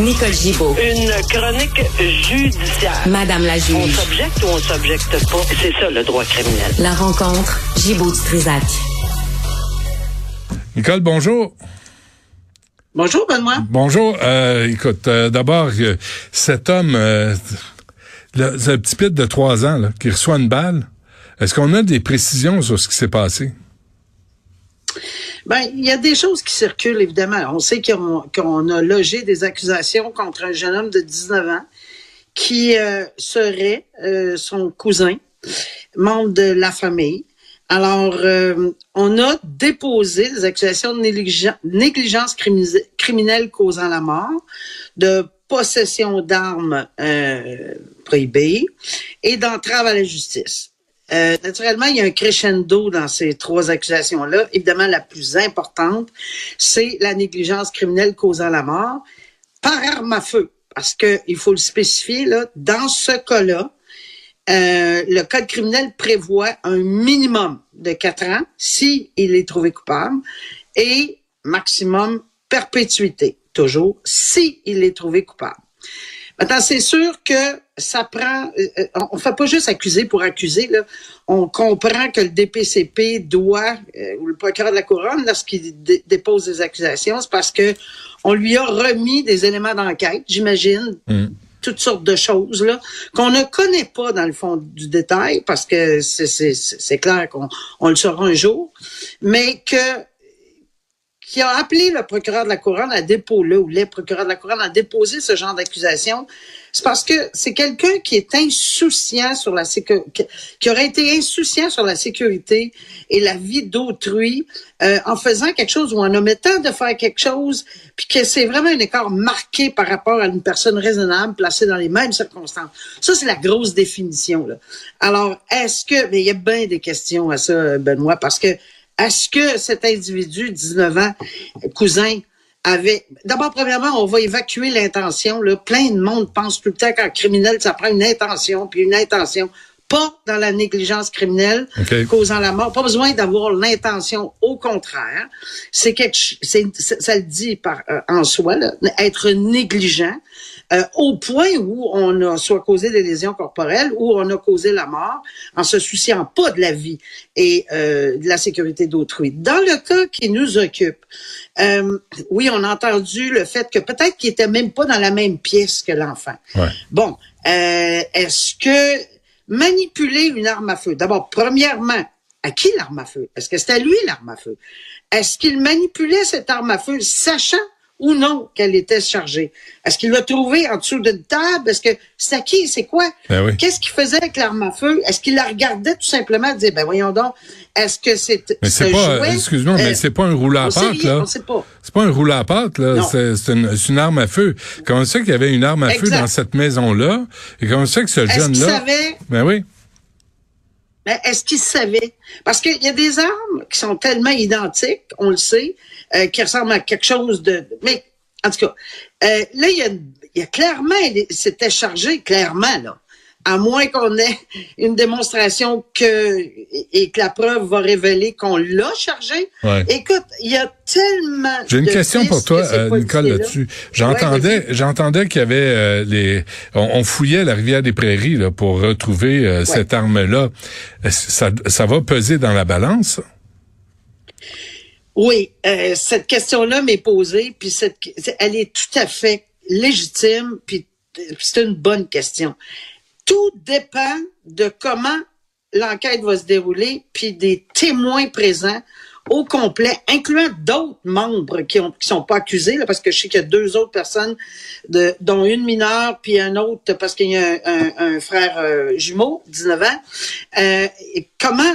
Nicole Gibaud. Une chronique judiciaire. Madame la On juge. s'objecte ou on s'objecte pas? C'est ça le droit criminel. La rencontre, Gibaud-Strisac. Nicole, bonjour. Bonjour, Benoît. Bonjour. Euh, écoute, euh, d'abord, euh, cet homme, euh, le, petit pit de trois ans là, qui reçoit une balle, est-ce qu'on a des précisions sur ce qui s'est passé? Ben, il y a des choses qui circulent, évidemment. On sait qu'on a logé des accusations contre un jeune homme de 19 ans qui euh, serait euh, son cousin, membre de la famille. Alors, euh, on a déposé des accusations de négligen- négligence crimi- criminelle causant la mort, de possession d'armes euh, prohibées et d'entrave à la justice. Euh, naturellement, il y a un crescendo dans ces trois accusations-là. Évidemment, la plus importante, c'est la négligence criminelle causant la mort par arme à feu. Parce que il faut le spécifier, là, dans ce cas-là, euh, le code criminel prévoit un minimum de quatre ans si est trouvé coupable et maximum perpétuité, toujours, si est trouvé coupable. Maintenant, c'est sûr que ça prend. euh, euh, on ne fait pas juste accuser pour accuser. Là. On comprend que le DPCP doit, euh, ou le procureur de la couronne, lorsqu'il dé- dépose des accusations, c'est parce que on lui a remis des éléments d'enquête, j'imagine, toutes sortes de choses là qu'on ne connaît pas dans le fond du détail, parce que c'est c'est- c'est c'est clair qu'on on le saura un jour, mais que qui a appelé le procureur de la couronne à déposer, ou les procureurs de la couronne à déposer ce genre d'accusation, c'est parce que c'est quelqu'un qui est insouciant sur la sécurité, qui aurait été insouciant sur la sécurité et la vie d'autrui euh, en faisant quelque chose ou en omettant de faire quelque chose, puis que c'est vraiment un écart marqué par rapport à une personne raisonnable placée dans les mêmes circonstances. Ça, c'est la grosse définition. Là. Alors, est-ce que, mais il y a bien des questions à ça, Benoît, parce que est-ce que cet individu, 19 ans, cousin, avait. D'abord, premièrement, on va évacuer l'intention. Plein de monde pense tout le temps qu'un criminel, ça prend une intention, puis une intention. Pas dans la négligence criminelle causant la mort. Pas besoin d'avoir l'intention. Au contraire, c'est quelque, c'est- ça le dit par euh, en soi, là, être négligent. euh, au point où on a soit causé des lésions corporelles ou on a causé la mort en se souciant pas de la vie et euh, de la sécurité d'autrui. Dans le cas qui nous occupe, euh, oui, on a entendu le fait que peut-être qu'il était même pas dans la même pièce que l'enfant. Ouais. Bon, euh, est-ce que manipuler une arme à feu, d'abord, premièrement, à qui l'arme à feu? Est-ce que c'était à lui l'arme à feu? Est-ce qu'il manipulait cette arme à feu sachant ou non qu'elle était chargée? Est-ce qu'il l'a trouvée en dessous d'une table? Est-ce que c'est qui? C'est quoi? Ben oui. Qu'est-ce qu'il faisait avec l'arme à feu? Est-ce qu'il la regardait tout simplement et disait, ben voyons donc, est-ce que c'est Mais c'est ce pas, excuse-moi, euh, mais c'est pas un rouleau à pâte, là. C'est pas un rouleau à pâte, là. C'est une, une arme à feu. Comment ça qu'il y avait une arme à feu dans cette maison-là? Et comment ça que ce jeune-là. savait Ben oui. Mais est-ce qu'ils savaient? Parce qu'il y a des armes qui sont tellement identiques, on le sait, euh, qui ressemblent à quelque chose de... Mais, en tout cas, euh, là, il y a, il y a clairement... C'était chargé, clairement, là. À moins qu'on ait une démonstration que et que la preuve va révéler qu'on l'a chargé. Ouais. Écoute, il y a tellement. J'ai une de question pour toi, euh, Nicole, là-dessus. J'entendais, j'entendais qu'il y avait euh, les, on, on fouillait la rivière des Prairies là, pour retrouver euh, cette arme-là. Ça, ça va peser dans la balance? Oui, cette question-là m'est posée, puis cette, elle est tout à fait légitime, puis c'est une bonne question. Tout dépend de comment l'enquête va se dérouler, puis des témoins présents au complet, incluant d'autres membres qui ont qui sont pas accusés, là, parce que je sais qu'il y a deux autres personnes, de, dont une mineure, puis un autre parce qu'il y a un, un- un frère euh, jumeau, 19 ans. Euh, comment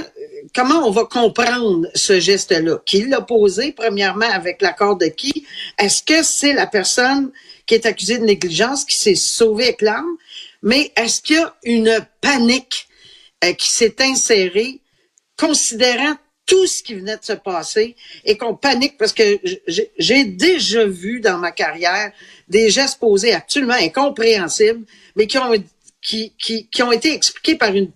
comment on va comprendre ce geste-là? Qui l'a posé, premièrement, avec l'accord de qui? Est-ce que c'est la personne qui est accusée de négligence qui s'est sauvée avec l'arme? Mais est-ce qu'il y a une panique euh, qui s'est insérée, considérant tout ce qui venait de se passer et qu'on panique? Parce que j'ai- déjà vu dans ma carrière des gestes posés absolument incompréhensibles, mais qui ont, qui, qui, qui ont été expliqués par une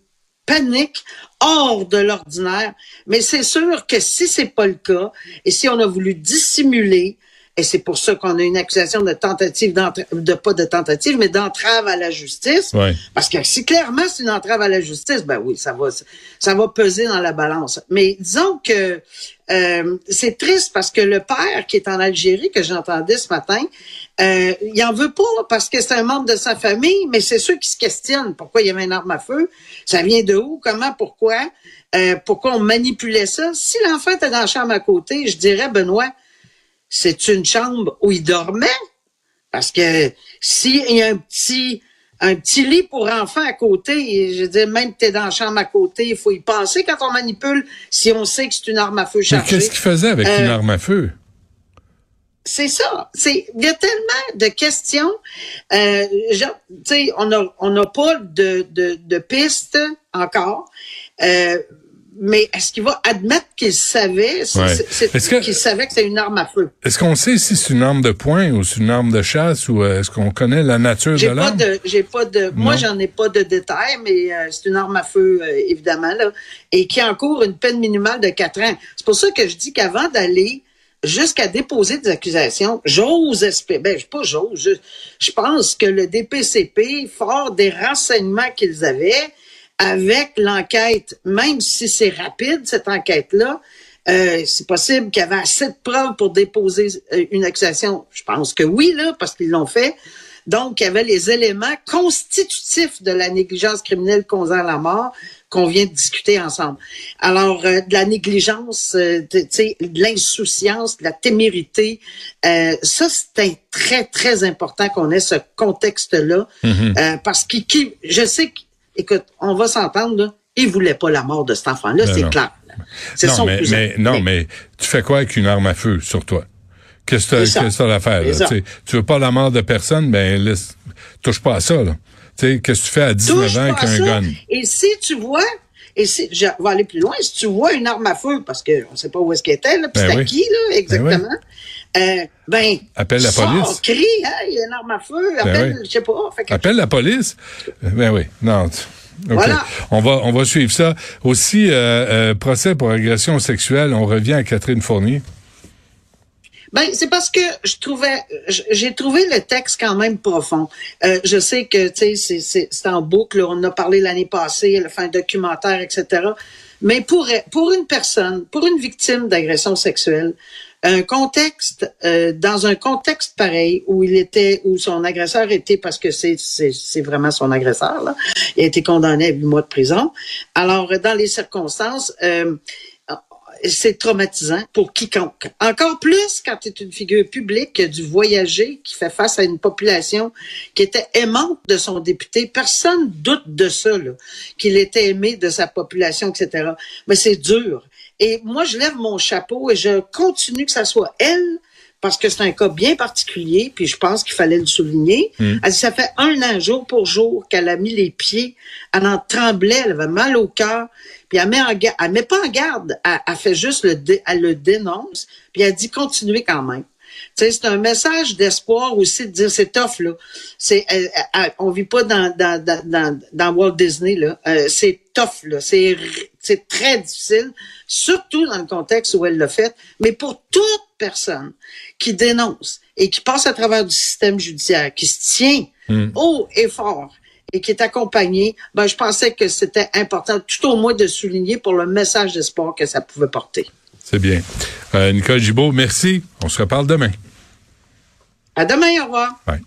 panique hors de l'ordinaire. Mais c'est sûr que si c'est pas le cas et si on a voulu dissimuler et c'est pour ça qu'on a une accusation de tentative de pas de tentative, mais d'entrave à la justice. Ouais. Parce que si clairement c'est une entrave à la justice, ben oui, ça va, ça va peser dans la balance. Mais disons que euh, c'est triste parce que le père qui est en Algérie, que j'entendais ce matin, euh, il en veut pas parce que c'est un membre de sa famille, mais c'est ceux qui se questionnent pourquoi il y avait une arme à feu, ça vient de où, comment, pourquoi, euh, pourquoi on manipulait ça? Si l'enfant était dans la chambre à côté, je dirais, Benoît, c'est une chambre où il dormait, parce que s'il y a un petit un petit lit pour enfants à côté. je veux dire, même que tu es dans la chambre à côté, il faut y penser quand on manipule si on sait que c'est une arme à feu chargée. Mais qu'est-ce qu'il faisait avec une Euh, arme à feu? C'est ça. C'est il y a tellement de questions. Euh, tu sais, on n'a pas de, de de pistes encore. Euh, mais est-ce qu'il va admettre qu'il savait, c'est- Ouais. c'est- Est-ce que- qu'il savait que c'était une arme à feu? Est-ce qu'on sait si c'est une arme de poing ou c'est une arme de chasse ou euh, est-ce qu'on connaît la nature de J'ai pas l'arme? de, j'ai pas de, moi j'en ai pas de détails, mais euh, c'est une arme à feu euh, évidemment là, et qui encourt une peine minimale de quatre ans. C'est pour ça que je dis qu'avant d'aller jusqu'à déposer des accusations, j'ose espérer, ben pas j'ose, je, je pense que le DPCP, fort des renseignements qu'ils avaient, avec l'enquête, même si c'est rapide cette enquête-là, euh, c'est possible qu'il y avait assez de preuves pour déposer euh, une accusation. Je pense que oui, là, parce qu'ils l'ont fait. Donc, il y avait les éléments constitutifs de la négligence criminelle causant la mort qu'on vient de discuter ensemble. Alors, euh, de la négligence, euh, de, de l'insouciance, de la témérité, euh, ça, c'est très, très important qu'on ait ce contexte-là. euh, parce que qui, je sais que, écoute, on va s'entendre, là, il voulait pas la mort de cet enfant-là, Ben c'est clair. C'est Non, son mais, non, mais tu fais quoi avec une arme à feu sur toi? Qu'est-ce que ça. à faire? là? Tu veux pas la mort de personne, ben laisse, touche pas à ça. Qu'est-ce que tu fais à 19 Touche ans avec un gun? Et si tu vois, et si, je vais aller plus loin, si tu vois une arme à feu, parce qu'on ne sait pas où est-ce qu'elle était, là, puis Ben c'est à qui, là, exactement, euh, ben, Appelle la police. crie, hein, il y a une arme à feu, appelle, oui. je sais pas. Fait que- Appelle la police. Ben oui, non. Voilà. On va on va suivre ça. Aussi, euh, euh, procès pour agression sexuelle, on revient à Catherine Fournier. Ben, c'est parce que je trouvais, j'ai trouvé le texte quand même profond. Euh, je sais que, tu sais, c'est- c'est c'est en boucle. On a parlé l'année passée, elle a fait un documentaire, etc. Mais pour, pour une personne, pour une victime d'agression sexuelle, un contexte, euh, dans un contexte pareil où il était, où son agresseur était, parce que c'est c'est vraiment son agresseur, là, il a été condamné à huit mois de prison. Alors, dans les circonstances, euh, c'est traumatisant pour quiconque. Encore plus quand tu es une figure publique du voyager qui fait face à une population qui était aimante de son député. Personne doute de ça, qu'il était aimé de sa population, etc. Mais c'est dur. Et moi, je lève mon chapeau et je continue que ça soit elle parce que c'est un cas bien particulier, puis je pense qu'il fallait le souligner. Elle dit, ça fait un an, jour pour jour, qu'elle a mis les pieds, elle en tremblait, elle avait mal au cœur, puis elle met, en elle met pas en garde, elle, elle fait juste le, dé- elle le dénonce, puis elle dit continuez quand même. C'est un message d'espoir aussi de dire c'est tough là. C'est euh, euh, on vit pas dans dans dans dans, dans Walt Disney là. Euh, c'est tough là. C'est très difficile, surtout dans le contexte où elle l'a fait. Mais pour toute personne qui dénonce et qui passe à travers du système judiciaire, qui se tient haut et fort et qui est accompagnée, ben je pensais que c'était important, tout au moins de souligner pour le message d'espoir que ça pouvait porter. C'est bien. Euh, Nicole Gibault, merci. On se reparle demain. À demain, au revoir. Bye.